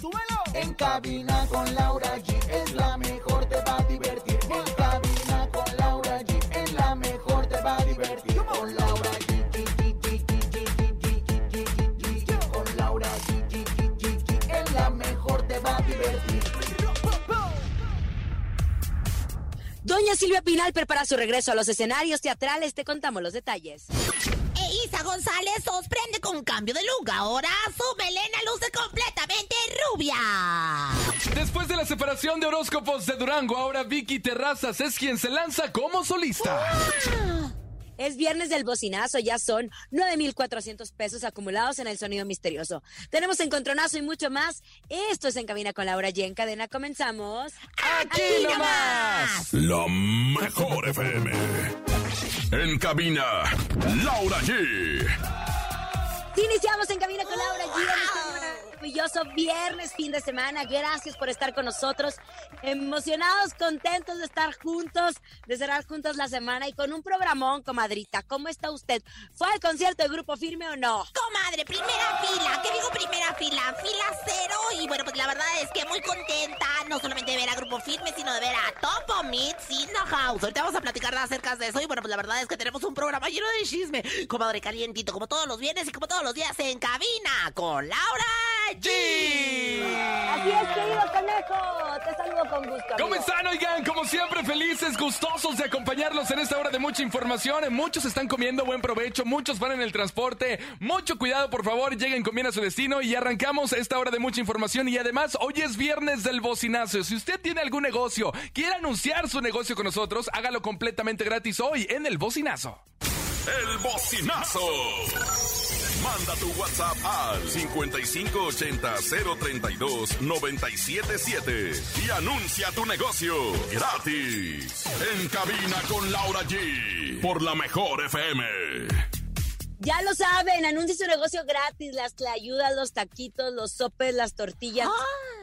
¡Súbelo! En cabina con Laura G es la mejor, te va a divertir. En cabina con Laura G es la mejor, te va a divertir. Con Laura G. Con Laura G. Es la mejor, te va a divertir. Doña Silvia Pinal prepara su regreso a los escenarios teatrales. Te contamos los detalles. González sorprende con cambio de look. Ahora su melena luce completamente rubia. Después de la separación de horóscopos de Durango, ahora Vicky Terrazas es quien se lanza como solista. Es viernes del bocinazo, ya son 9,400 pesos acumulados en el sonido misterioso. Tenemos encontronazo y mucho más. Esto es En Cabina con Laura y en cadena comenzamos. ¡Aquí nomás! La mejor FM. En cabina, Laura G. Iniciamos En Cabina con Laura G. maravilloso viernes, fin de semana. Gracias por estar con nosotros. Emocionados, contentos de estar juntos, de cerrar juntos la semana y con un programón, comadrita. ¿Cómo está usted? ¿Fue al concierto de Grupo Firme o no? Comadre, primera fila. ¿Qué digo primera fila? Fila cero. Y bueno, pues la verdad es que muy contenta. No solamente de ver a Grupo Firme, sino de ver a Topo Meets in the House. Ahorita vamos a platicar acerca de eso. Y bueno, pues la verdad es que tenemos un programa lleno de chisme. Comadre calientito, como todos los viernes y como todos los días en cabina con Laura G. Así es, querido conejo. Te saludo con gusto. amigo. ¿Cómo están, oigan? Como siempre, felices, gustosos de acompañarlos en esta hora de mucha información. Muchos están comiendo buen provecho, muchos van en el transporte. Mucho cuidado, por favor, lleguen con bien a su destino y arrancamos esta hora de mucha información. Y además, hoy es viernes del bocinazo. Si usted tiene algún negocio, quiere anunciar su negocio con nosotros, hágalo completamente gratis hoy en el bocinazo. El bocinazo. Manda tu WhatsApp al 5580-032-977 y anuncia tu negocio gratis. En cabina con Laura G. Por la mejor FM. Ya lo saben, anuncie su negocio gratis, las ayudas, los taquitos, los sopes, las tortillas,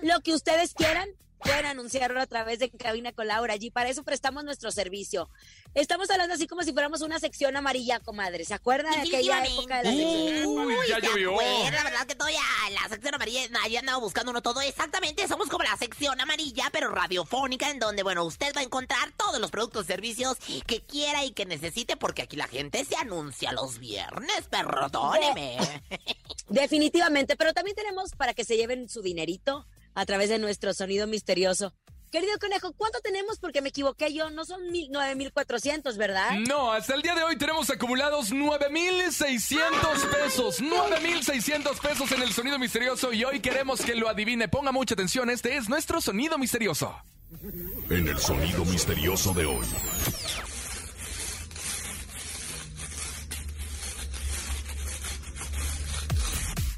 lo que ustedes quieran. Pueden anunciarlo a través de Cabina con Laura allí. Para eso prestamos nuestro servicio. Estamos hablando así como si fuéramos una sección amarilla, comadre. ¿Se acuerdan de aquella época de la sección? Uy, ya ¿te llovió. La verdad que todavía la sección amarilla, ahí andaba buscando uno todo. Exactamente, somos como la sección amarilla, pero radiofónica, en donde, bueno, usted va a encontrar todos los productos y servicios que quiera y que necesite, porque aquí la gente se anuncia los viernes, perdóneme. Definitivamente, pero también tenemos para que se lleven su dinerito a través de nuestro sonido misterioso. Querido conejo, ¿cuánto tenemos? Porque me equivoqué yo, no son mil, 9,400, ¿verdad? No, hasta el día de hoy tenemos acumulados 9,600 pesos. 9,600 pesos en el sonido misterioso y hoy queremos que lo adivine. Ponga mucha atención, este es nuestro sonido misterioso. En el sonido misterioso de hoy.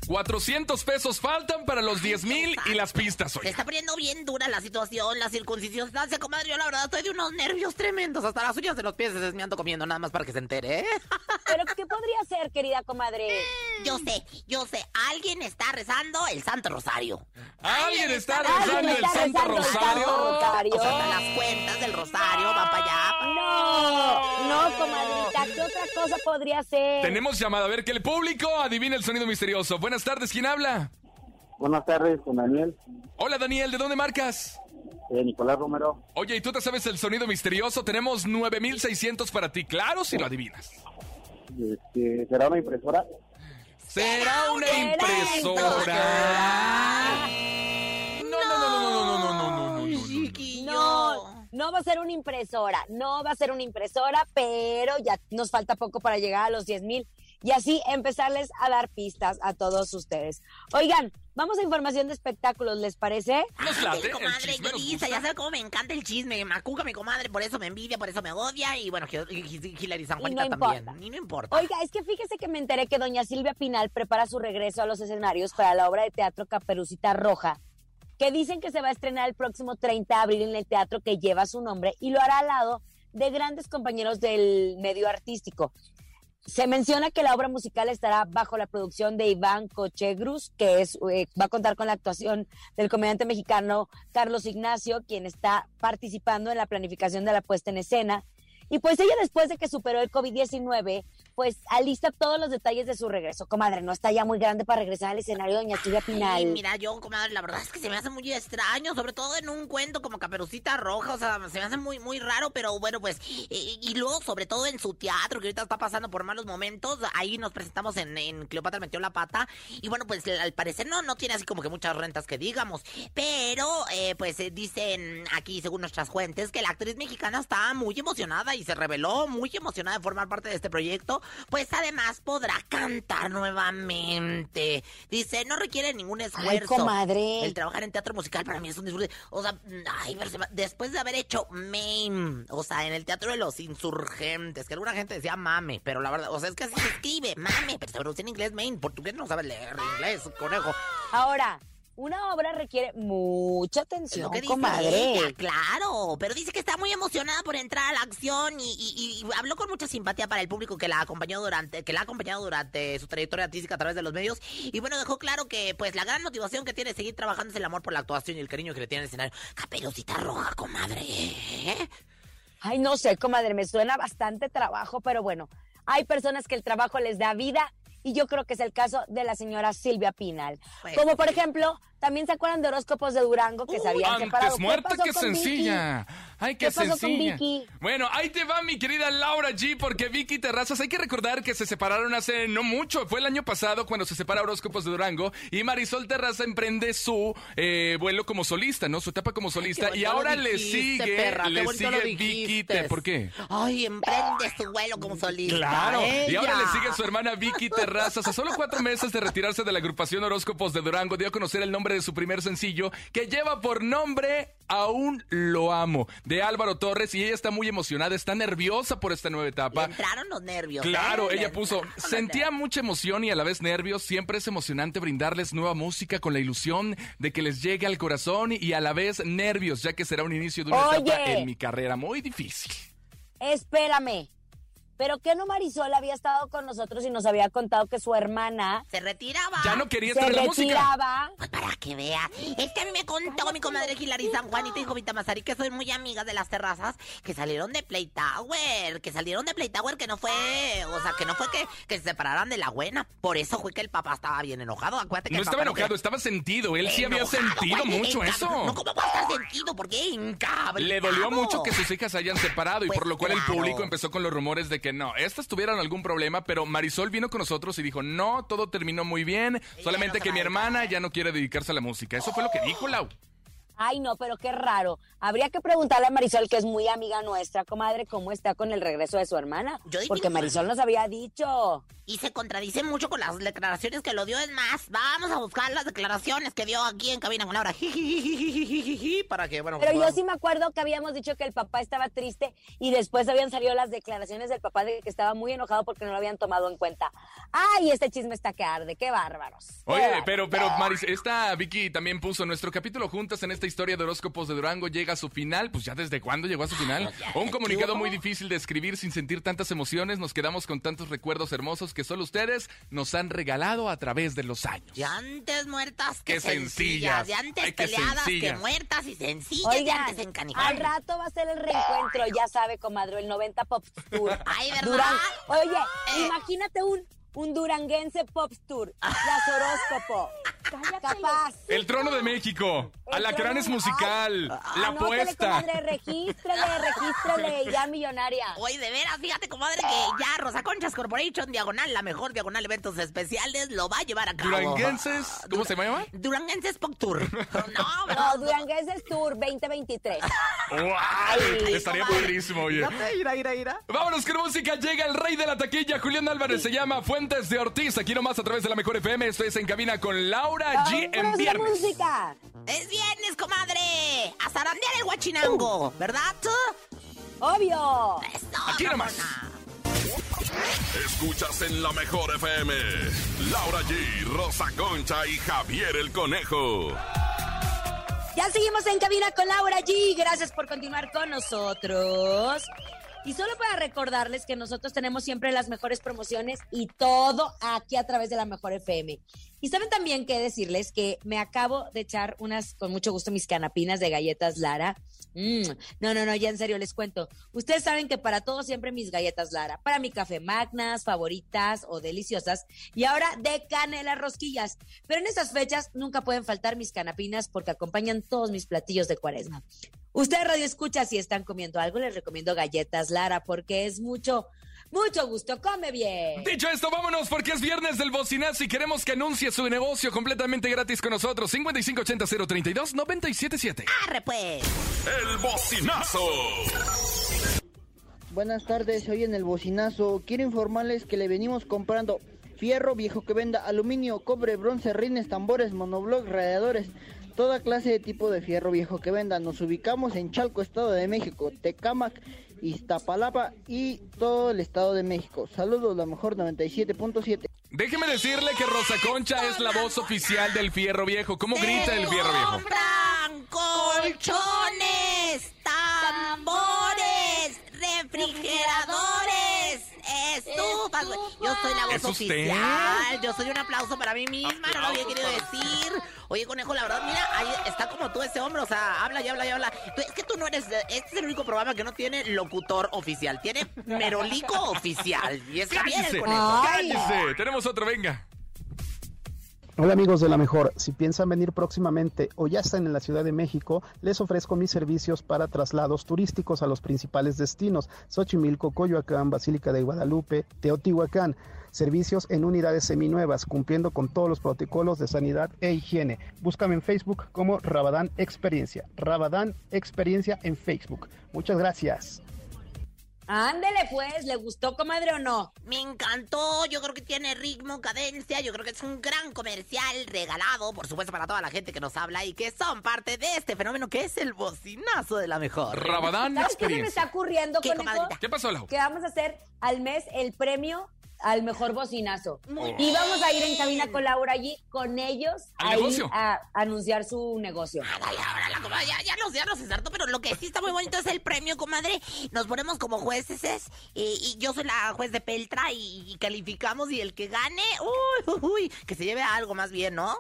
400 pesos faltan para los 10 mil y las pistas Se hoy. está poniendo bien dura la situación, la circuncisión. comadre, yo la verdad estoy de unos nervios tremendos. Hasta las uñas de los pies se me ando comiendo, nada más para que se entere, ¿eh? ¿Pero qué podría ser, querida comadre? Yo sé, yo sé, alguien está rezando el Santo Rosario. ¿Alguien está Alguien rezando el está Santo rezando Rosario? O sea, las cuentas del Rosario van para allá. No, no, comadrita, ¿qué otra cosa podría ser? Tenemos llamada, a ver que el público adivine el sonido misterioso. Buenas tardes, ¿quién habla? Buenas tardes, con Daniel, Hola Daniel, ¿de dónde marcas? eh, Nicolás Romero. Oye, ¿y tú te sabes el sonido misterioso? Tenemos 9600 para ti, claro, si lo adivinas. Este, ¿Será una impresora? ¿Será una impresora? No, no, no, no, no, no, no, no, no, no, no, no. Chiquillo. No, no va a ser una impresora, no va a ser una impresora, pero ya nos falta poco para llegar a los 10 mil y así empezarles a dar pistas a todos ustedes. Oigan, vamos a información de espectáculos, ¿les parece? Nos Ay, late, el comadre, chisme yo gusta. ya sabes cómo me encanta el chisme. Me macuca mi comadre, por eso me envidia, por eso me odia. Y bueno, Hilary San Y Juanita no también. importa. Y no importa. Oiga, es que fíjese que me enteré que doña Silvia Pinal prepara su regreso a los escenarios para la obra de teatro Caperucita Roja. que dicen que se va a estrenar el próximo 30 de abril en el teatro que lleva su nombre y lo hará al lado de grandes compañeros del medio artístico. Se menciona que la obra musical estará bajo la producción de Iván Cochegrus, que es, eh, va a contar con la actuación del comediante mexicano Carlos Ignacio, quien está participando en la planificación de la puesta en escena. Y pues ella después de que superó el COVID-19, pues alista todos los detalles de su regreso. Comadre, no está ya muy grande para regresar al escenario Doña Silvia Pinal. Ay, mira, yo, comadre, la verdad es que se me hace muy extraño, sobre todo en un cuento como Caperucita Roja, o sea, se me hace muy, muy raro, pero bueno, pues, y, y luego, sobre todo en su teatro, que ahorita está pasando por malos momentos, ahí nos presentamos en, en Cleopatra metió la pata, y bueno, pues al parecer no, no tiene así como que muchas rentas que digamos, pero, eh, pues eh, dicen aquí, según nuestras fuentes, que la actriz mexicana está muy emocionada y se reveló muy emocionada de formar parte de este proyecto, pues además podrá cantar nuevamente. Dice, no requiere ningún esfuerzo. comadre. El trabajar en teatro musical para mí es un disfrute. O sea, ay, después de haber hecho MAME, o sea, en el teatro de los insurgentes, que alguna gente decía mame, pero la verdad, o sea, es que así se escribe, mame, pero se pronuncia en inglés MAME, portugués no sabe leer inglés, conejo. Ahora, una obra requiere mucha atención, que comadre. ella, claro, pero dice que está muy emocionada por entrar a la acción y, y- y habló con mucha simpatía para el público que la acompañó durante, que la ha acompañado durante su trayectoria artística a través de los medios y bueno dejó claro que pues la gran motivación que tiene es seguir trabajando es el amor por la actuación y el cariño que le tiene al escenario. Caperucita roja, comadre. ¿eh? Ay, no sé, comadre, me suena bastante trabajo, pero bueno, hay personas que el trabajo les da vida y yo creo que es el caso de la señora Silvia Pinal. Pues, Como por ejemplo, también se acuerdan de horóscopos de Durango que se habían separado. Antes ¿Qué muerta pasó que con Vicky? sencilla. Ay, qué, ¿Qué pasó con sencilla. Vicky? Bueno, ahí te va mi querida Laura G, porque Vicky Terrazas, hay que recordar que se separaron hace no mucho. Fue el año pasado cuando se separa Horóscopos de Durango y Marisol Terraza emprende su eh, vuelo como solista, ¿no? Su etapa como solista. Qué y ahora le sigue, perra, qué le sigue Vicky. ¿Por qué? Ay, emprende su vuelo como solista. Claro, y ahora le sigue su hermana Vicky Terrazas. A solo cuatro meses de retirarse de la agrupación Horóscopos de Durango, dio a conocer el nombre de su primer sencillo, que lleva por nombre Aún lo amo, de Álvaro Torres, y ella está muy emocionada, está nerviosa por esta nueva Le etapa. entraron los nervios. Claro, ¿eh? Ella puso, sentía mucha emoción y a la vez nervios, siempre es emocionante brindarles nueva música con la ilusión de que les llegue al corazón y a la vez nervios, ya que será un inicio de una Oye. etapa en mi carrera muy difícil. Espérame. ¿Pero qué no Marisol había estado con nosotros y nos había contado que su hermana Se retiraba. Ya no quería se estar en la música. retiraba? Pues para que vea. Es que a mí me contó mi comadre Hilary San Juanita y Jovita Mazari, que soy muy amigas de las terrazas, que salieron de Play Tower, que salieron de Play Tower, que no fue, o sea, que no fue que, que se separaran de la buena. Por eso fue que el papá estaba bien enojado. Acuérdate que No el estaba enojado, estaba sentido. Él sí había sentido güey, mucho eso. No, ¿cómo va a estar sentido? ¿Por qué? Le dolió mucho que sus hijas se hayan separado y Pues por lo cual el público empezó con los rumores de que no, estas tuvieron algún problema, pero Marisol vino con nosotros y dijo, no, todo terminó muy bien, solamente no que mi hermana ya no quiere dedicarse a la música. Eso fue lo que dijo Lau. Ay, no, pero qué raro. Habría que preguntarle a Marisol, que es muy amiga nuestra, comadre, cómo está con el regreso de su hermana. Yo dije Porque que- Marisol nos había dicho. Y se contradice mucho con las declaraciones que lo dio. Es más, vamos a buscar las declaraciones que dio aquí en Cabina con Laura. Para que, bueno. Pero yo sí me acuerdo que habíamos dicho que el papá estaba triste y después habían salido las declaraciones del papá de que estaba muy enojado porque no lo habían tomado en cuenta. Ay, este chisme está que arde, qué bárbaros. qué Oye, bárbaros. pero, pero Maris, esta Vicky también puso nuestro capítulo juntas en esta historia de horóscopos de Durango llega a su final. Pues ya desde cuándo llegó a su final. Un comunicado muy difícil de escribir sin sentir tantas emociones. Nos quedamos con tantos recuerdos hermosos que solo ustedes nos han regalado a través de los años. De antes muertas que sencillas. sencillas. De antes Ay, peleadas que muertas y sencillas. de Oigan, antes encanijadas. al rato va a ser el reencuentro, ya sabe, comadre, el 90 Pop Tour. Ay, ¿verdad? Duran- Oye, Eh. imagínate un, un duranguense Pop Tour, las horóscopo. Capaz. El trono de México. El Alacranes trono- musical. Ay, la apuesta. comadre, regístrele, regístrele, ya millonaria. Oye, de veras, fíjate, comadre, que ya Rosa Conchas Corporation, diagonal, la mejor diagonal eventos especiales, lo va a llevar a cabo. Duranguenses. ¿Cómo se llama? Duranguenses Pop Tour. No, No, no, Duranguenses Tour 2023. ¡Wow! Estaría comadre. padrísimo, oye. Ira, ira, ira. Vámonos con música. Llega el rey de la taquilla, Julián Álvarez. Se llama Fuentes de Ortiz. Aquí nomás a través de la Mejor FM. Esto es En Cabina con Laura G en ¡Vámonos de viernes. música! Es viernes, comadre. A zarandear el guachinango, ¿verdad? ¡Obvio! Eso, Aquí nomás. Escuchas en la mejor FM. Laura G, Rosa Concha y Javier el Conejo. Ya seguimos en cabina con Laura G. Gracias por continuar con nosotros. Y solo para recordarles que nosotros tenemos siempre las mejores promociones y todo aquí a través de la Mejor FM. Y saben también que decirles que me acabo de echar unas, con mucho gusto, mis canapinas de galletas Lara. Mm, no, no, no, ya en serio les cuento. Ustedes saben que para todo siempre mis galletas Lara. Para mi café magnas, favoritas o deliciosas. Y ahora de canela rosquillas. Pero en estas fechas nunca pueden faltar mis canapinas porque acompañan todos mis platillos de cuaresma. Ustedes radio escucha si están comiendo algo, les recomiendo galletas Lara porque es mucho, mucho gusto. Come bien. Dicho esto, vámonos porque es viernes del bocinazo y queremos que anuncie su negocio completamente gratis con nosotros. 5580-032-977. Arre pues. El bocinazo. Buenas tardes, hoy en el bocinazo. Quiero informarles que le venimos comprando fierro viejo que venda aluminio, cobre, bronce, rines, tambores, monobloc, radiadores, toda clase de tipo de fierro viejo que venda. Nos ubicamos en Chalco, Estado de México, Tecámac, Iztapalapa y todo el Estado de México. Saludos, la mejor 97.7. Déjeme decirle que Rosa Concha es la voz oficial del Fierro Viejo. ¿Cómo grita el Fierro Viejo? Compran colchones, tambores, refrigeradores, güey. Yo soy la voz oficial. Yo soy un aplauso para mí misma. No lo había querido decir. Oye, conejo, la verdad, mira, ahí está como tú ese hombre. O sea, habla y habla y habla. Es que tú no eres. Este es el único programa que no tiene locutor oficial. Tiene merolico oficial. Y es Javier el ¡Cállese! conejo. ¡Cállese! Tenemos otro, venga. Hola amigos de la mejor, si piensan venir próximamente o ya están en la Ciudad de México, les ofrezco mis servicios para traslados turísticos a los principales destinos, Xochimilco, Coyoacán, Basílica de Guadalupe, Teotihuacán, servicios en unidades seminuevas, cumpliendo con todos los protocolos de sanidad e higiene. Búscame en Facebook como Rabadán Experiencia, Rabadán Experiencia en Facebook. Muchas gracias. Ándele pues, ¿le gustó, comadre o no? Me encantó, yo creo que tiene ritmo, cadencia, yo creo que es un gran comercial regalado, por supuesto, para toda la gente que nos habla y que son parte de este fenómeno que es el bocinazo de la mejor. Rabadán ¿Sabes qué se me está ocurriendo, ¿Qué, conejo? comadrita? ¿Qué pasó, Lau? Que vamos a hacer al mes el premio al mejor bocinazo. Muy Y vamos a ir en cabina con Laura allí, con ellos, ¿Al a a anunciar su negocio. Ahora la comadre, ya, ya nos ensartó, pero lo que sí está muy bonito es el premio, comadre. Nos ponemos como jueces eh, y yo soy la juez de Peltra y, y calificamos y el que gane, uy, uy, uy, que se lleve algo más bien, ¿no?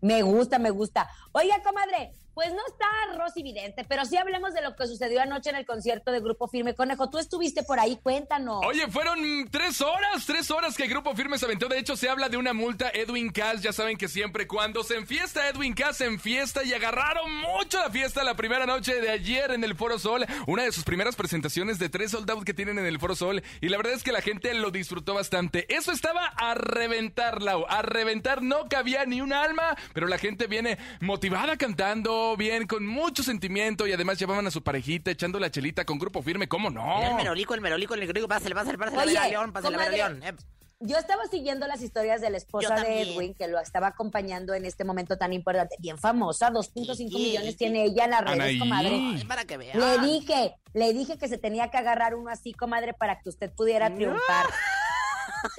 Me gusta, me gusta. Oiga, comadre, pues no está Rosy Vidente, pero sí hablemos de lo que sucedió anoche en el concierto de Grupo Firme. Conejo, tú estuviste por ahí, cuéntanos. Oye, fueron tres horas, tres horas que Grupo Firme se aventó. De hecho, se habla de una multa. Edwin Cass, ya saben que siempre cuando se enfiesta, Edwin Cass se enfiesta y agarraron mucho la fiesta la primera noche de ayer en el Foro Sol. Una de sus primeras presentaciones de tres sold out que tienen en el Foro Sol. Y la verdad es que la gente lo disfrutó bastante. Eso estaba a reventar, Lau. A reventar no cabía ni un alma, pero la gente viene motivada cantando, bien, con mucho sentimiento y además llevaban a su parejita echando la chelita con Grupo Firme. ¿Cómo no? El merolico, el merolico, el merolico, pásale, pásale, pásale, Oye, Vera León, pásale, León. Eh, Yo estaba siguiendo las historias de la esposa de. Edwin, que lo estaba acompañando en este momento tan importante, bien famosa, 2.5 Sí. millones tiene ella en las redes, Anaí. comadre. para que vea. Le dije, le dije que se tenía que agarrar uno así, comadre, para que usted pudiera triunfar.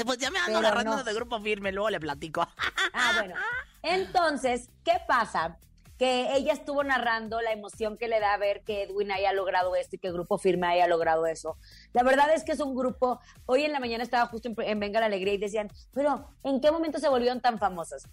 Pues ya me ando Pero agarrando no. de grupo firme, luego le platico. Ah, bueno. Entonces, ¿qué pasa? Que ella estuvo narrando la emoción que le da ver que Edwin haya logrado esto y que Grupo Firme haya logrado eso. La verdad es que es un grupo, hoy en la mañana estaba justo en, en Venga la Alegría y decían, pero ¿en qué momento se volvieron tan famosos?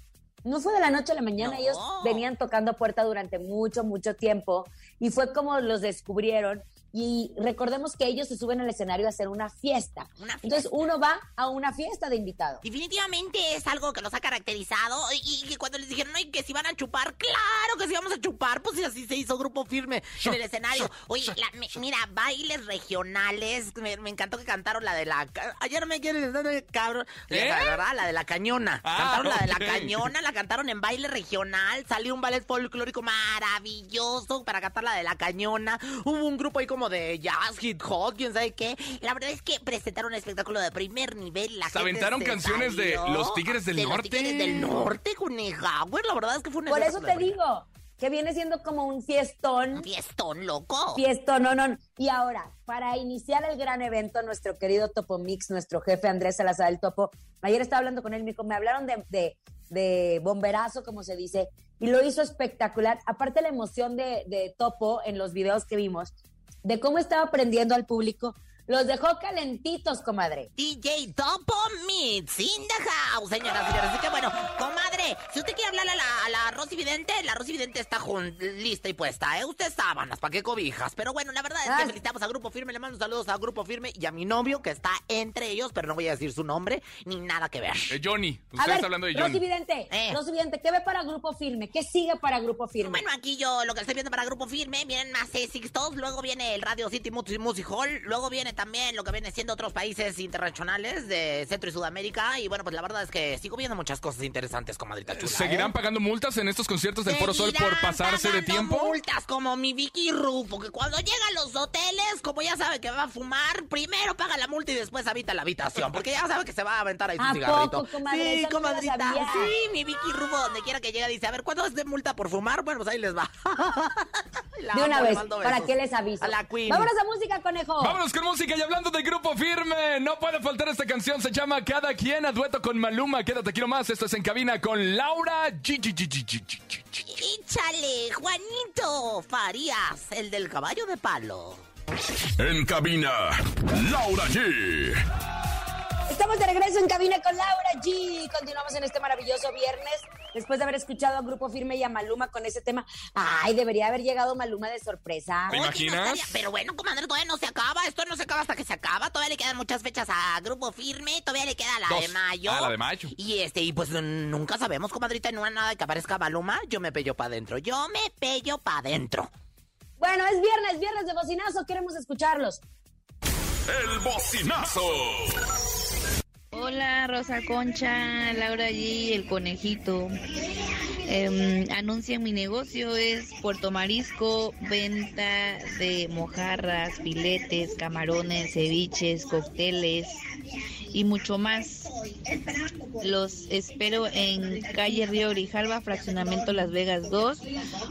No fue de la noche a la mañana, No. ellos venían tocando puerta durante mucho, mucho tiempo y fue como los descubrieron y recordemos que ellos se suben al escenario a hacer una fiesta. Una Entonces fiesta. uno va a una fiesta de invitado. Definitivamente es algo que los ha caracterizado y, que cuando les dijeron, "Ay, que si van a chupar, claro que si vamos a chupar, pues y así se hizo grupo firme en el escenario. Oye, la- me- mira, bailes regionales, me, me encantó que cantaron la de la... Ayer me quieren cabrón, ¿Eh? La ¿verdad? La de la cañona. Ah, cantaron la de la cañona, la cantaron en baile regional, salió un ballet folclórico maravilloso para cantar la de la cañona. Hubo un grupo ahí como de jazz, hip hop, quién sabe qué. La verdad es que presentaron un espectáculo de primer nivel. La Se gente aventaron se canciones de los Tigres del de Norte. Los Tigres del Norte, coneja. Güey, la verdad es que fue un Por eso te digo, que viene siendo como un fiestón. Fiestón, loco. Fiestón, no, no. Y ahora, para iniciar el gran evento, nuestro querido Topo Mix, nuestro jefe Andrés Salazar el Topo, ayer estaba hablando con él, me, me hablaron de, de, de bomberazo, como se dice, y lo hizo espectacular. Aparte la emoción de, de Topo en los videos que vimos, de cómo estaba aprendiendo al público, los dejó calentitos, comadre. DJ Topo Meets in the house, señoras y señores. Así que bueno, comadre, si usted quiere hablarle a la, a la Rosy Vidente, la Rosy Vidente está jun- lista y puesta, ¿eh? Usted sábanas, ¿para qué cobijas? Pero bueno, la verdad es que Ay. felicitamos a Grupo Firme, le mando saludos a Grupo Firme y a mi novio que está entre ellos, pero no voy a decir su nombre ni nada que ver. Eh, Johnny, usted A ver, está hablando de Rosy Johnny. Vidente, Eh. Rosy Vidente, ¿qué ve para Grupo Firme? ¿Qué sigue para Grupo Firme? Bueno, aquí yo lo que estoy viendo para Grupo Firme, vienen más Sixtos, luego viene el Radio City Music Hall, luego viene también lo que viene siendo otros países internacionales de Centro y Sudamérica, y bueno, pues la verdad es que sigo viendo muchas cosas interesantes, comadrita chula. ¿Seguirán ¿eh? pagando multas en estos conciertos del Foro Sol por Seguirán pasarse de tiempo? multas como mi Vicky Ru, porque cuando llega a los hoteles, como ya sabe que va a fumar, primero paga la multa y después habita la habitación, porque ya sabe que se va a aventar ahí su ¿A cigarrito. poco, comadre? Sí, no comadrita. sabía. Sí, mi Vicky Rufo, donde quiera que llega, dice, a ver, ¿cuánto es de multa por fumar? Bueno, pues ahí les va. La De una vez, ¿para qué les aviso? A la Queen. Vámonos a música, conejo. Vámonos con música y hablando de Grupo Firme, no puede faltar esta canción, se llama Cada quien a dueto con Maluma, quédate aquí nomás, esto es En Cabina con Laura G. G- G- G- G- G- G- Échale, Juanito Farías, el del caballo de palo. En cabina, Laura G. Estamos de regreso en cabina con Laura G. Continuamos en este maravilloso viernes. Después de haber escuchado a Grupo Firme y a Maluma con ese tema. Ay, debería haber llegado Maluma de sorpresa. ¿Te imaginas? no estaría- Pero bueno, comadre, todavía no se acaba. Esto no se acaba hasta que se acaba. Todavía le quedan muchas fechas a Grupo Firme. Todavía le queda la Dos. de mayo. Ah, la de mayo. Y este, y pues nunca sabemos, comadrita, no hay nada de que aparezca Maluma. Yo me pello para adentro. Yo me pello para adentro. Bueno, es viernes, viernes de bocinazo. Queremos escucharlos. El bocinazo. Hola Rosa Concha, Laura G, el conejito. Em, anuncia mi negocio es Puerto Marisco, venta de mojarras, filetes, camarones, ceviches, cócteles y mucho más. Los espero en calle Río Grijalva, fraccionamiento Las Vegas 2,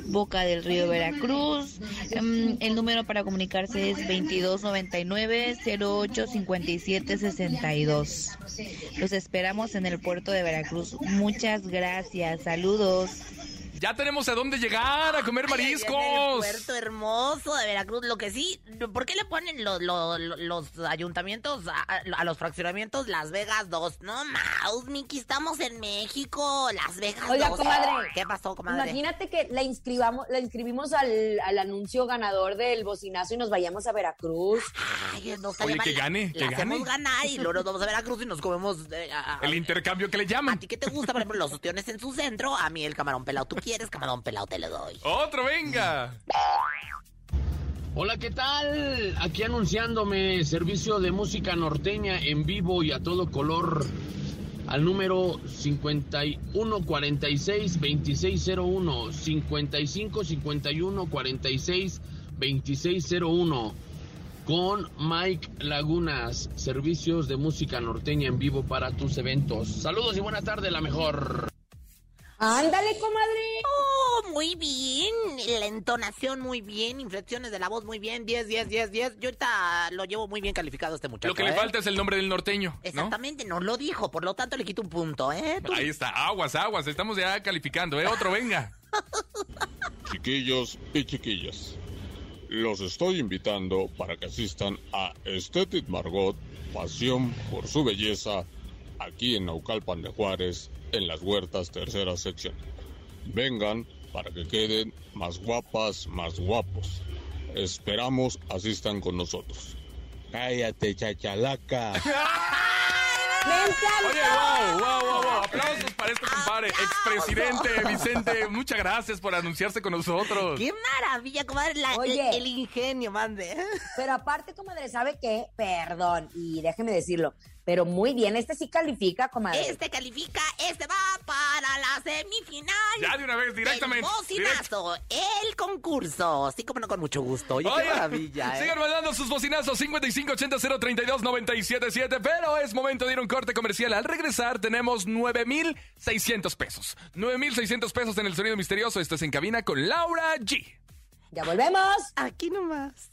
Boca del Río Veracruz. Em, el número para comunicarse es 2299-085762. Los esperamos en el puerto de Veracruz. Muchas gracias. Saludos. Ya tenemos a dónde llegar a comer Ay, ay, mariscos. el puerto hermoso de Veracruz. Lo que sí, ¿por qué le ponen los, los, los ayuntamientos a, a los fraccionamientos Las Vegas 2? No, Maus, Miki, estamos en México. Las Vegas Oiga, 2. comadre. ¿Qué pasó, comadre? Imagínate que la inscribamos, la inscribimos al, al anuncio ganador del bocinazo y nos vayamos a Veracruz. Ay, no Oye, mal. que gane, La que gane. ganar y luego nos vamos a Veracruz y nos comemos... eh, a- a- El intercambio que le ¿A llaman. ti qué te gusta? Por ejemplo, los ostiones en su centro. A mí el camarón pelado. ¿Tú quieres camarón pelado? Te lo doy. Otro, venga. Hola, ¿qué tal? Aquí anunciándome servicio de música norteña en vivo y a todo color al número 5146-2601, 5551-46-2601 con Mike Lagunas, servicios de música norteña en vivo para tus eventos. Saludos y buena tarde, la mejor. Ándale, comadre. Oh, muy bien. La entonación muy bien. Inflexiones de la voz muy bien. 10, 10, 10, 10. Yo ahorita lo llevo muy bien calificado este muchacho. Lo que le ¿eh? falta es el nombre del norteño, ¿no? Exactamente, no lo dijo. Por lo tanto, le quito un punto, ¿eh? Tú- Ahí está, aguas, aguas, estamos ya calificando, ¿eh? Otro, venga. Chiquillos y chiquillas, los estoy invitando para que asistan a Estetic Margot, Pasión por su belleza, aquí en Naucalpan de Juárez, en las huertas tercera sección. Vengan para que queden más guapas, más guapos. Esperamos asistan con nosotros. Cállate, chachalaca. Oye, wow, wow, wow, wow. Aplausos para este compadre, expresidente Vicente. Muchas gracias por anunciarse con nosotros. ¡Qué maravilla, comadre! La- Oye. el, el ingenio, mande. Pero aparte, comadre, ¿sabe qué? Perdón, y déjeme decirlo. Pero muy bien, este sí califica, comadre. Este califica, este va para la semifinal. Ya de una vez, directamente. El bocinazo, el concurso. Sí, como no, con mucho gusto. Oye, qué maravilla, ¿eh? Sigan mandando sus bocinazos 5580-032-977, pero es momento de ir a un corte comercial. Al regresar tenemos 9,600 pesos. 9,600 pesos en el sonido misterioso. Esto es En Cabina con Laura G. Ya volvemos. Aquí nomás.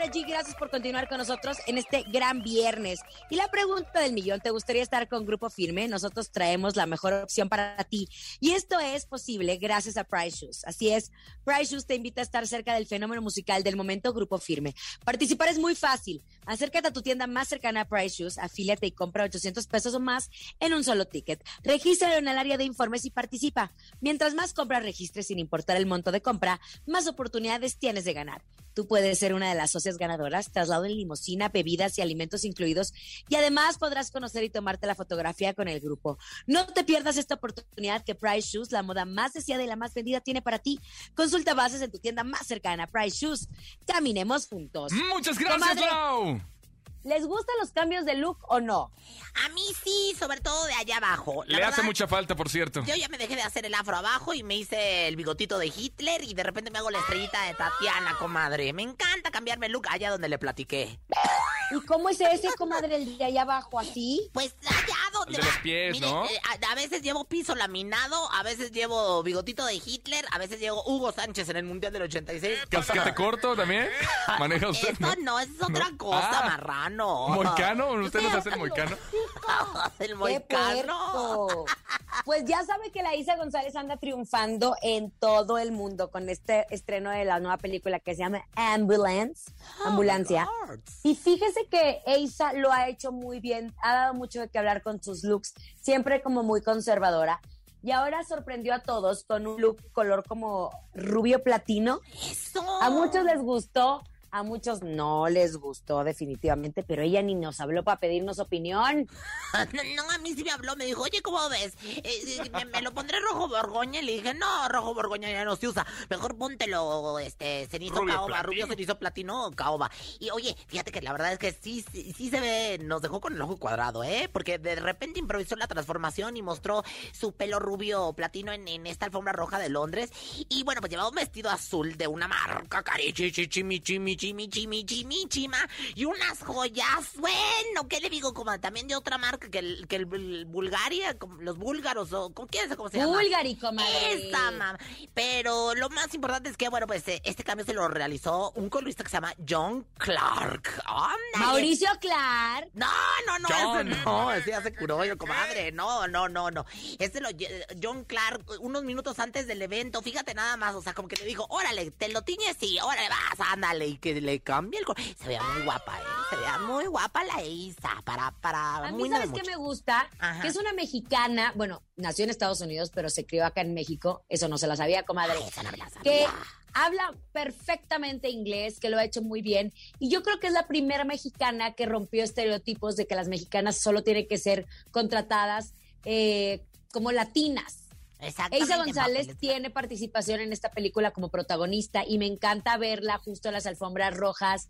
Laura G. Gracias por continuar con nosotros en este gran viernes. Y la pregunta del millón, ¿te gustaría estar con Grupo Firme? Nosotros traemos la mejor opción para ti. Y esto es posible gracias a Price Shoes. Así es, Price Shoes te invita a estar cerca del fenómeno musical del momento Grupo Firme. Participar es muy fácil. Acércate a tu tienda más cercana a Price Shoes, afíliate y compra 800 pesos o más en un solo ticket. Regístralo en el área de informes y participa. Mientras más compras registres sin importar el monto de compra, más oportunidades tienes de ganar. Tú puedes ser una de las socias ganadoras, traslado en limusina, bebidas y alimentos incluidos, y además podrás conocer y tomarte la fotografía con el grupo. No te pierdas esta oportunidad que Price Shoes, la moda más deseada y la más vendida, tiene para ti. Consulta bases en tu tienda más cercana, Price Shoes. Caminemos juntos. Muchas gracias, Lau. ¿Les gustan los cambios de look o no? A mí sí, sobre todo de allá abajo. La Le hace mucha falta, por cierto. Yo ya me dejé de hacer el afro abajo y me hice el bigotito de Hitler y de repente me hago la estrellita de Tatiana, comadre. Me encanta cambiarme el look allá donde le platiqué. ¿Y cómo es ese, comadre, el de allá abajo, así? Pues allá donde El de va. los pies, Mire, ¿no? eh, a, a veces llevo piso laminado, a veces llevo bigotito de Hitler, a veces llevo Hugo Sánchez en el Mundial del 86. ¿Casquete corto también? ¿Maneja usted? Esto no, esa es otra cosa, Ah. marrano. ¿Moicano? ¿Usted nos hace el moicano? el ¡Qué moicano. Pues ya sabe que la Isa González anda triunfando en todo el mundo con este estreno de la nueva película que se llama Ambulance, Ambulancia. Y fíjese que Isa lo ha hecho muy bien, ha dado mucho de qué hablar con sus looks, siempre como muy conservadora. Y ahora sorprendió a todos con un look color como rubio platino. Eso. A muchos les gustó, a muchos no les gustó definitivamente, pero ella ni nos habló para pedirnos opinión. No, a mí sí me habló, me dijo, oye, ¿cómo ves? Eh, eh, me, me lo pondré rojo borgoña y le dije, no, rojo borgoña ya no se usa. Mejor póntelo, este, cenizo Rubio caoba, platino. rubio cenizo platino caoba. Y oye, fíjate que la verdad es que sí, sí, sí se ve, nos dejó con el ojo cuadrado, ¿eh? Porque de repente improvisó la transformación y mostró su pelo rubio platino en, en esta alfombra roja de Londres. Y bueno, pues llevaba un vestido azul de una marca carichi, chimi, chimi, chimi, chimi, chimi, chima. Y unas joyas, bueno, ¿qué le digo? Como también de otra marca que el, que el, el Bulgaria, los búlgaros, o ¿con quién es cómo se llama? Bulgari, comadre. Esa, mam. Pero lo más importante es que, bueno, pues eh, este cambio se lo realizó un colorista que se llama John Clark. Ándale. Mauricio Clark. No, no, no, John. ese no, ese ya se curó, yo, comadre. No, no, no, no. Este lo lle- John Clark, unos minutos antes del evento, fíjate nada más, o sea, como que le dijo, órale, te lo tiñes y órale, vas, ándale, y que le cambie el color. Se veía muy guapa, ¿eh? Se veía muy guapa la Isa, para, para, A mí, muy ¿sabes qué me gusta? Ajá. Que es una mexicana, bueno, nació en Estados Unidos, pero se crió acá en México. Eso no se la sabía, comadre. Ay, esa no me la sabía. que habla perfectamente inglés, que lo ha hecho muy bien. Y yo creo que es la primera mexicana que rompió estereotipos de que las mexicanas solo tienen que ser contratadas eh, como latinas. Eisa González tiene participación en esta película como protagonista y me encanta verla justo en las alfombras rojas,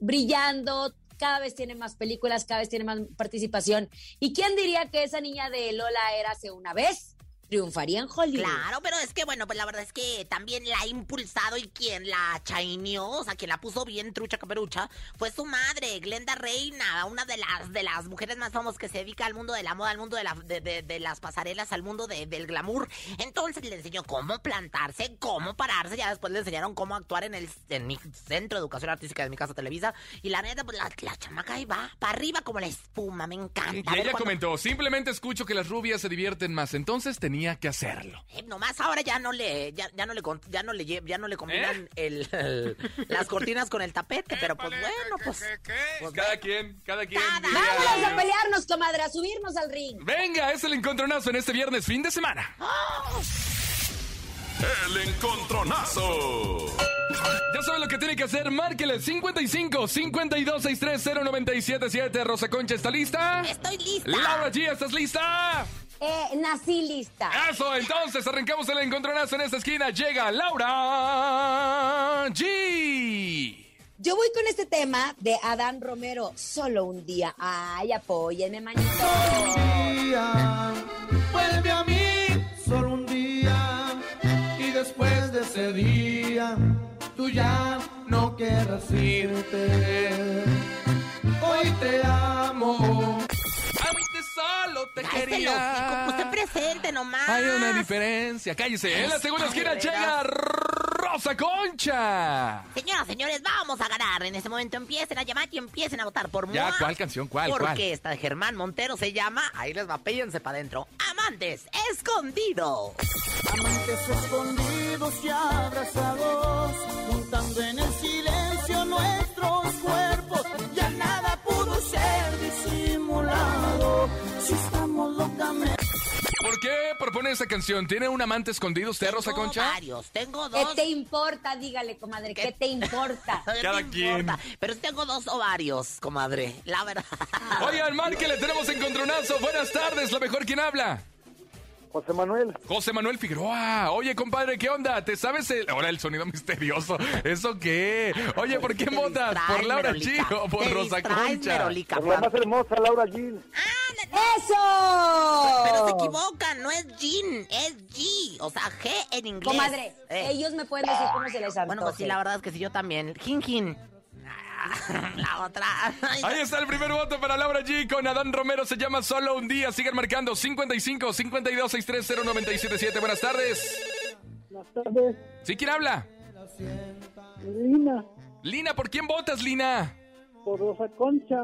brillando. Cada vez tiene más películas, cada vez tiene más participación. ¿Y quién diría que esa niña de Lola era hace una vez? Triunfaría en Hollywood. Claro, pero es que bueno, pues la verdad es que también la ha impulsado y quien la chaineó, o sea, quien la puso bien trucha caperucha, fue su madre, Glenda Reina, una de las de las mujeres más famosas que se dedica al mundo de la moda, al mundo de, la- de, de- de las pasarelas, al mundo de- del glamour. Entonces le enseñó cómo plantarse, cómo pararse, ya después le enseñaron cómo actuar en el en mi centro de educación artística de mi casa Televisa. Y la neta, pues la, la chamaca ahí va, para arriba como la espuma, me encanta. Y ella comentó, simplemente escucho que las rubias se divierten más, entonces tenía que hacerlo. Eh, nomás ahora ya no le ya, ya no le ya no le ya no le combinan el, el- las cortinas con el tapete, pero pues bueno, pues, pues Cada quien, cada quien. Vámonos a pelearnos, comadre, a subirnos al ring. Venga, es el encontronazo en este viernes, fin de semana. El encontronazo. Ya saben lo que tiene que hacer, márquele 55 52 630 977 Rosa Concha, ¿está lista? Estoy lista. Laura G, ¿estás lista? Eh, nací lista. Eso, entonces arrancamos el encontronazo en esta esquina. Llega Laura G. Yo voy con este tema de Adán Romero, solo un día. Ay, apóyenme, manito. día, vuelve a mí solo un día y después de ese día tú ya no querrás irte. Hoy te amo. Solo te Cállese quería. hocico, usted presente nomás. Hay una diferencia. Cállese. En la segunda esquina llega Rosa Concha. Señoras, señores, vamos a ganar. En este momento empiecen a llamar y empiecen a votar por Ya. ¿cuál canción? ¿Cuál? Porque ¿Cuál? esta de Germán Montero se llama, ahí les va, péllense para adentro. Amantes escondidos. Amantes escondidos y abrazados, juntando en el silencio nuestros cuerpos. Ya nada pudo ser disimulado. Si estamos locamente. ¿Por qué propone esa canción? ¿Tiene un amante escondido usted, Rosa Tengo Concha? varios, tengo ¿Qué dos. te importa? Dígale, comadre, ¿qué te importa? ¿Qué Cada te quien. importa? Pero tengo dos ovarios, comadre. La verdad. Oigan, márquele, tenemos encontronazo. Buenas tardes, lo mejor, ¿quién habla? José Manuel, José Manuel Figueroa. Oye, compadre, ¿qué onda? ¿Te sabes el... ahora el sonido misterioso? ¿Eso qué? Oye, ¿por qué distraes, ¿Por Laura Merolica. G o por Te Rosa Concha? Merolica, por la más hermosa Laura G. ¡Eso! Pero se equivocan, no es Jean, es G, o sea, G en inglés. Comadre, Eh. ellos me pueden decir cómo se les antoje. Bueno, pues sí, la verdad es que sí, yo también. Jin, jin. Ah, La otra. Ahí está el primer voto para Laura G con Adán Romero. Se llama Solo un día. Sigan marcando 55 52 630 977. Buenas tardes. Buenas tardes, ¿Sí quién habla? Lina, Lina, ¿por quién votas, Lina? por Rosa Concha.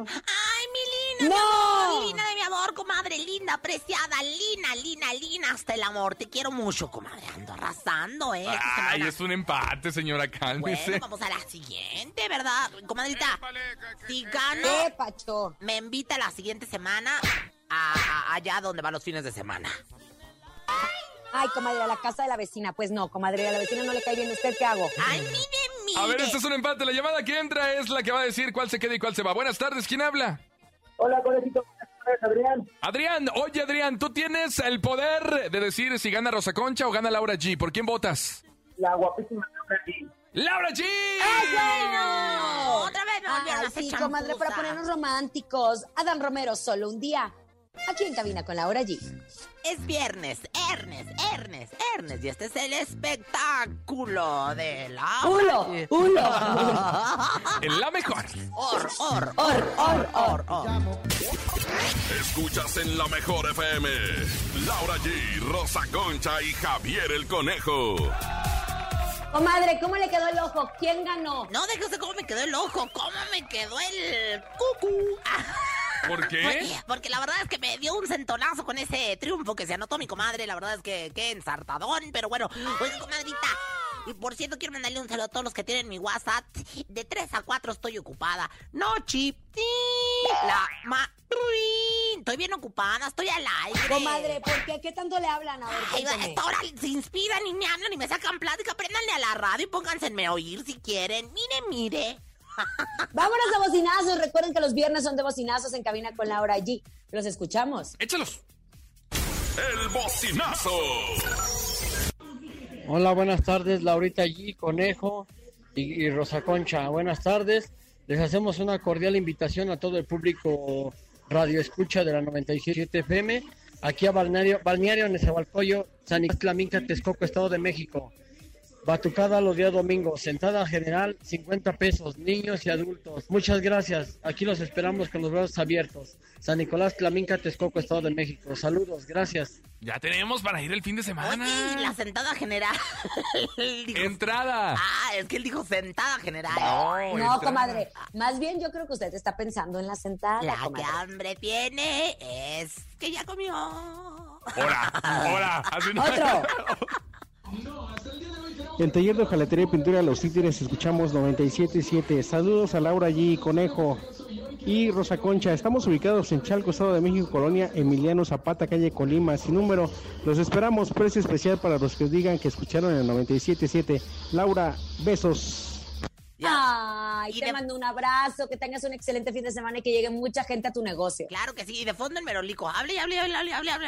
Ay, mi amor, Lina de mi amor, comadre, linda, apreciada, Lina, Lina, Lina, hasta el amor. Te quiero mucho, comadre. Ando arrasando, ¿eh? Esta Ay, semana. es un empate, señora, cálmese. Bueno, vamos a la siguiente, ¿verdad? Comadrita, si gano, me invita la siguiente semana a, a- allá donde van los fines de semana. Ay, comadre, a la casa de la vecina. Pues no, comadre, a la vecina no le cae bien. ¿Usted qué hago? Ay, mire, mire. A ver, este es un empate. La llamada que entra es la que va a decir cuál se queda y cuál se va. Buenas tardes, ¿quién habla? Hola, conejito, buenas tardes, Adrián. Adrián, oye Adrián, tú tienes el poder de decir si gana Rosa Concha o gana Laura G. ¿Por quién votas? La guapísima Laura G. ¡Laura G! No, otra vez a Ay, sí, comadre, para ponernos románticos. Adán Romero, solo un día. Aquí en cabina con Laura G. Es viernes, Ernest, Ernest, Ernest, y este es el espectáculo de la... ¡Hulo! ¡Hulo! En la mejor. Or, or, ¡Or, or, or! or. Escuchas en la mejor FM. Laura G, Rosa Concha y Javier el Conejo. Comadre, ¿cómo le quedó el ojo? ¿Quién ganó? No, déjese cómo me quedó el ojo, cómo me quedó el cucu. ¿Por qué? Porque la verdad es que me dio un centonazo con ese triunfo que se anotó mi comadre. La verdad es que qué ensartadón, pero bueno. Oiga, comadrita. Y por cierto, quiero mandarle un saludo a todos los que tienen mi WhatsApp. De 3 a 4 estoy ocupada. No, chip. La ma. Estoy bien ocupada, estoy al aire. Comadre, ¿por qué? ¿Qué tanto le hablan? A ver, Ay, a cuénteme. esta hora se inspiran y me hablan y me sacan plática. Préndanle a la radio y pónganse en oír si quieren. Mire, mire. Vámonos a bocinazos. Recuerden que los viernes son de bocinazos en cabina con Laura G. Los escuchamos. Échalos. El bocinazo. Hola, buenas tardes, Laurita G, Conejo y, y Rosa Concha. Buenas tardes. Les hacemos una cordial invitación a todo el público Radio Escucha de la 97 FM aquí a Balneario, Balneario Nezahualcóyotl, San Nicolás Tlaminca, Texcoco, Estado de México. Batucada los días domingos, sentada general, 50 pesos, niños y adultos. Muchas gracias, aquí los esperamos con los brazos abiertos. San Nicolás Tlaminca, Texcoco, Estado de México. Saludos, gracias. Ya tenemos para ir el fin de semana. Oye, la sentada general. Dijo- Entrada. Ah, es que él dijo sentada general. No, comadre. Más bien yo creo que usted está pensando en la sentada, La que hambre tiene es que ya comió. Hola, hola. Así no- Otro. En taller de hojalatería y pintura Los Títeres escuchamos 97.7. Saludos a Laura G, Conejo y Rosa Concha. Estamos ubicados en Chalco, Estado de México, Colonia Emiliano Zapata, calle Colima, sin número. Los esperamos. Precio especial para los que digan que escucharon el 97.7. Laura, besos. Ay, te mando un abrazo, que tengas un excelente fin de semana y que llegue mucha gente a tu negocio. Claro que sí, y de fondo el merolico. Hable, hable, hable, hable, hable, hable,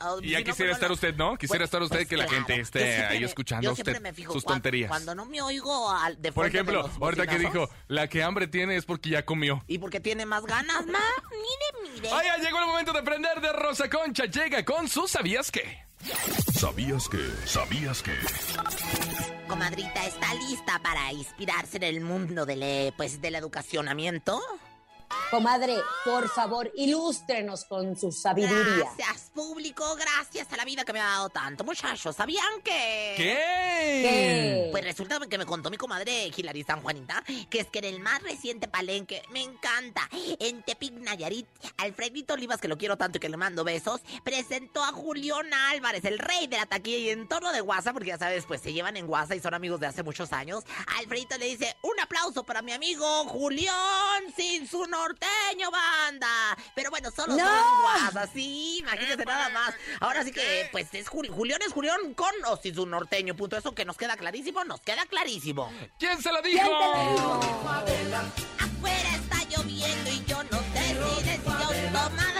hable. Y ya Si quisiera pues, estar usted, ¿no? Quisiera estar usted que la gente esté siempre ahí me- escuchando usted me fijo sus tonterías. Cuando no me oigo al- de Por fondo de ejemplo, los ahorita que dijo, la que hambre tiene es porque ya comió. Y porque tiene más ganas, ma. Mire, mire. Oiga, llegó el momento de aprender de Rosa Concha. Llega con su ¿Sabías qué? ¿Sabías que? ¿Sabías que? Comadrita, ¿está lista para inspirarse en el mundo del, pues, del educacionamiento? Comadre, por favor, ilústrenos con su sabiduría. Gracias, público, gracias a la vida que me ha dado tanto. Muchachos, ¿sabían que...? ¿Qué? Pues resulta que me contó mi comadre Hilary San Juanita que es que en el más reciente palenque, me encanta, en Tepic Nayarit, Alfredito Olivas, que lo quiero tanto y que le mando besos, presentó a Julián Álvarez, el rey de la taquilla y entorno de WhatsApp, porque ya sabes, pues se llevan en WhatsApp y son amigos de hace muchos años. Alfredito le dice, un aplauso para mi amigo Julián sin su norteño banda. Pero bueno, solo ¡No! son en WhatsApp, sí, imagínense nada más. Ahora sí que, pues es Jul- Julián es Julián con o sin su norteño, punto. Eso que nos queda clarísimo, nos queda clarísimo. ¿Quién se lo dijo? Afuera está lloviendo y yo no sé si decisión tomada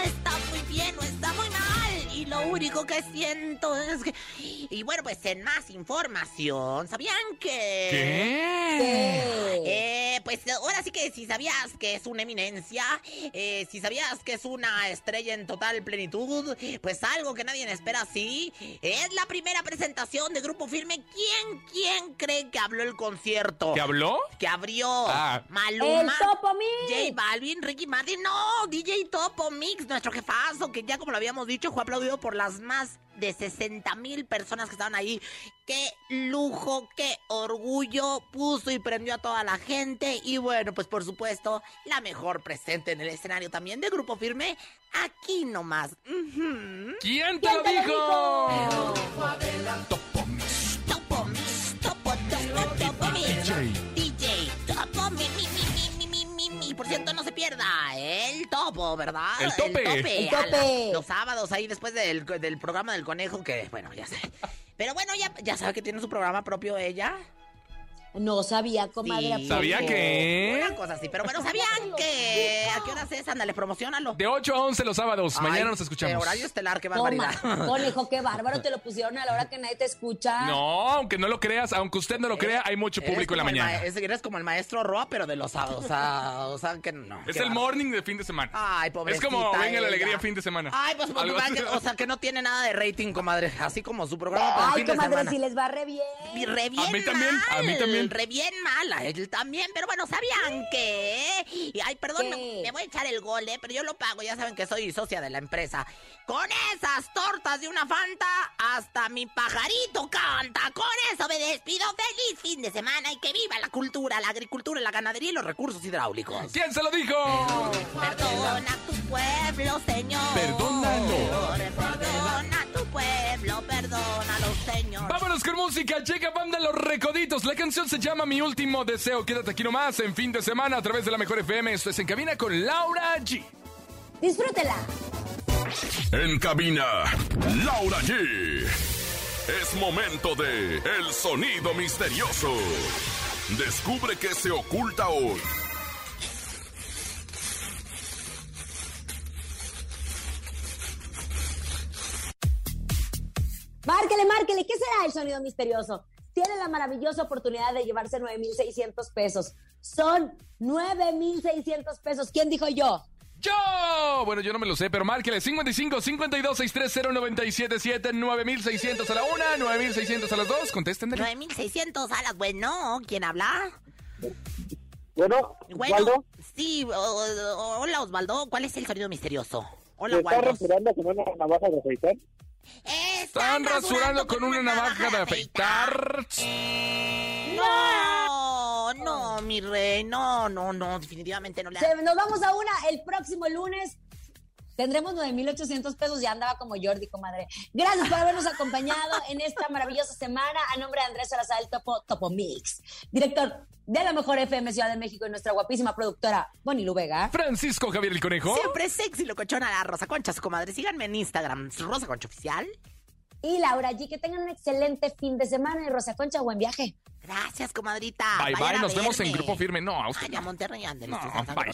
único que siento es que... Y bueno, pues en más información, ¿sabían que... ¿Qué? Eh, pues ahora sí que si sabías que es una eminencia, eh, si sabías que es una estrella en total plenitud, pues algo que nadie espera así, es la primera presentación de Grupo Firme. ¿Quién, quién cree que habló el concierto? ¿Que habló? Que abrió Ah. Maluma. ¡El Topo Mix! J Balvin, Ricky Martin, no, DJ Topo Mix, nuestro jefazo, que ya como lo habíamos dicho, fue aplaudido por las más de 60 mil personas que estaban ahí. Qué lujo, qué orgullo, puso y prendió a toda la gente. Y bueno, pues por supuesto, la mejor presente en el escenario también de Grupo Firme, aquí nomás. ¿Quién te ¿Quién lo te lo dijo? Topo Mix, Topo, Topo, Topo Mix. DJ Por cierto, no se pierda el topo, ¿verdad? El tope. El tope. la- los sábados ahí después del, del programa del conejo, que bueno, ya sé. Pero bueno, ya, ya sabe que tiene su programa propio ella. No sabía, comadre. ¿Sabía que? Una cosa así, pero bueno, ¿sabían que a qué horas es? Ándale, promocionalo. De 8 a 11 los sábados. Mañana nos escuchamos. de horario estelar, qué barbaridad. conejo, qué bárbaro, te lo pusieron a la hora que nadie te escucha. No, aunque no lo creas, aunque usted no lo crea, hay mucho público en la el mañana. ma- es- eres como el maestro Roa, pero de los sábados. O sea, o sea que no. Es qué el bárbaro. morning de fin de semana. Ay, es pobrecita como venga la ella. alegría fin de semana. Ay, pues, pues, que- o sea, que no tiene nada de rating, comadre. Así como su programa para el Ay, fin de comadre, semana. si les va re bien. Re bien A mí también, a mí mal, Re bien mal, a él también. Pero bueno, ¿sabían que? Y, ay, perdón, me, me voy a echar el gol, ¿eh? Pero yo lo pago, ya saben que soy socia de la empresa. Con esas tortas de una Fanta, hasta mi pajarito canta. Con eso me despido. Feliz fin de semana y que viva la cultura, la agricultura, la ganadería y los recursos hidráulicos. ¿Quién se lo dijo? Perdona tu pueblo, Señor. Perdónalo. Perdona tu pueblo, perdónalo, Señor. Vámonos con música, llega banda Los Recoditos. La canción se llama Mi Último Deseo. Quédate aquí nomás en fin de semana a través de la Mejor FM. Esto es En Cabina con Laura G. Disfrútela. En cabina, Laura G. Es momento de El Sonido Misterioso. Descubre qué se oculta hoy. Márquele, márquele. ¿Qué será el sonido misterioso? Tiene la maravillosa oportunidad de llevarse 9,600 pesos. Son 9,600 pesos. ¿Quién dijo yo? Yo, bueno, yo no me lo sé, pero márquele 55 52 630 977 9600 a la una, 9600 a las dos. Contesten. 9600 alas, bueno, ¿quién habla? Bueno, Bueno, Osvaldo, sí, hola Osvaldo, ¿cuál es el sonido misterioso? Hola, ¿te estás rasurando con una navaja de afeitar? Están rasurando con una navaja de afeitar. No, no, mi rey, no, no, no, definitivamente no le nos vamos a una el próximo lunes. Tendremos 9,800 pesos. Ya andaba como Jordi, comadre. Gracias por habernos acompañado en esta maravillosa semana. A nombre de Andrés Salazar, el Topo, Topo Mix, director de la mejor FM Ciudad de México y nuestra guapísima productora, Bonnie Luvega. Francisco Javier el Conejo. Siempre sexy, locochona, la Rosa Concha, su comadre. Síganme en Instagram, Rosa Concha Oficial. Y Laura G, que tengan un excelente fin de semana. Y Rosa Concha, buen viaje. Gracias, comadrita. Bye, Vayan bye. Nos vemos en. Grupo Firme. No, a usted. Ay, a Monterrey, ándale. No, bye.